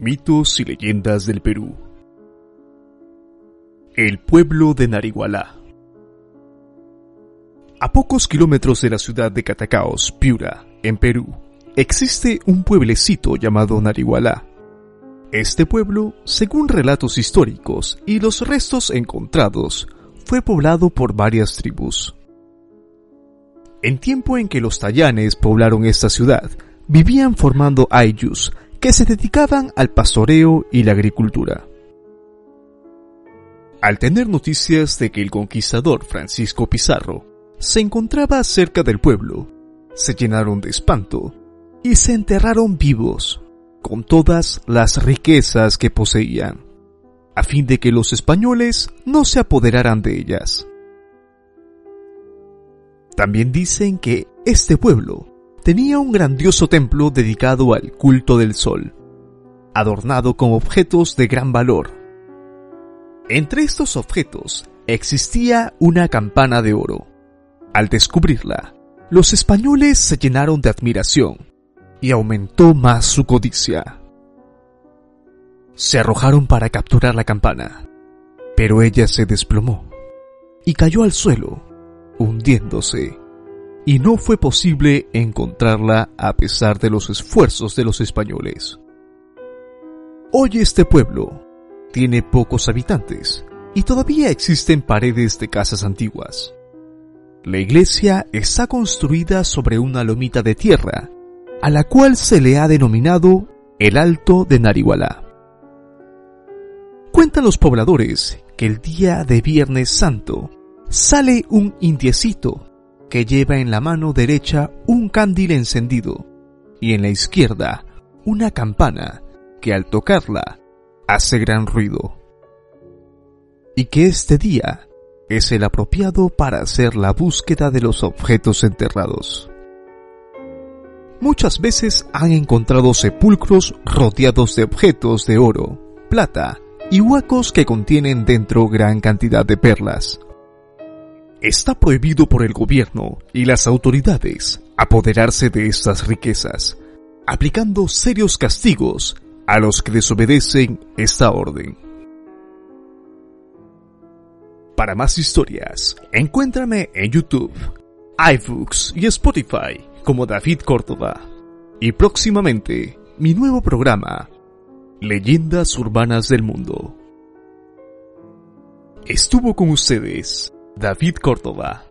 Mitos y leyendas del Perú. El pueblo de Narigualá. A pocos kilómetros de la ciudad de Catacaos, Piura, en Perú, existe un pueblecito llamado Narigualá. Este pueblo, según relatos históricos y los restos encontrados, fue poblado por varias tribus. En tiempo en que los tayanes poblaron esta ciudad, vivían formando ayllus que se dedicaban al pastoreo y la agricultura. Al tener noticias de que el conquistador Francisco Pizarro se encontraba cerca del pueblo, se llenaron de espanto y se enterraron vivos con todas las riquezas que poseían, a fin de que los españoles no se apoderaran de ellas. También dicen que este pueblo tenía un grandioso templo dedicado al culto del sol, adornado con objetos de gran valor. Entre estos objetos existía una campana de oro. Al descubrirla, los españoles se llenaron de admiración y aumentó más su codicia. Se arrojaron para capturar la campana, pero ella se desplomó y cayó al suelo, hundiéndose y no fue posible encontrarla a pesar de los esfuerzos de los españoles. Hoy este pueblo tiene pocos habitantes y todavía existen paredes de casas antiguas. La iglesia está construida sobre una lomita de tierra, a la cual se le ha denominado el Alto de Narigualá. Cuentan los pobladores que el día de Viernes Santo sale un indiecito que lleva en la mano derecha un candil encendido y en la izquierda una campana que al tocarla hace gran ruido. Y que este día es el apropiado para hacer la búsqueda de los objetos enterrados. Muchas veces han encontrado sepulcros rodeados de objetos de oro, plata y huacos que contienen dentro gran cantidad de perlas está prohibido por el gobierno y las autoridades apoderarse de estas riquezas, aplicando serios castigos a los que desobedecen esta orden. Para más historias, encuéntrame en YouTube, iBooks y Spotify como David Córdoba. Y próximamente, mi nuevo programa, Leyendas Urbanas del Mundo. Estuvo con ustedes David Córdoba.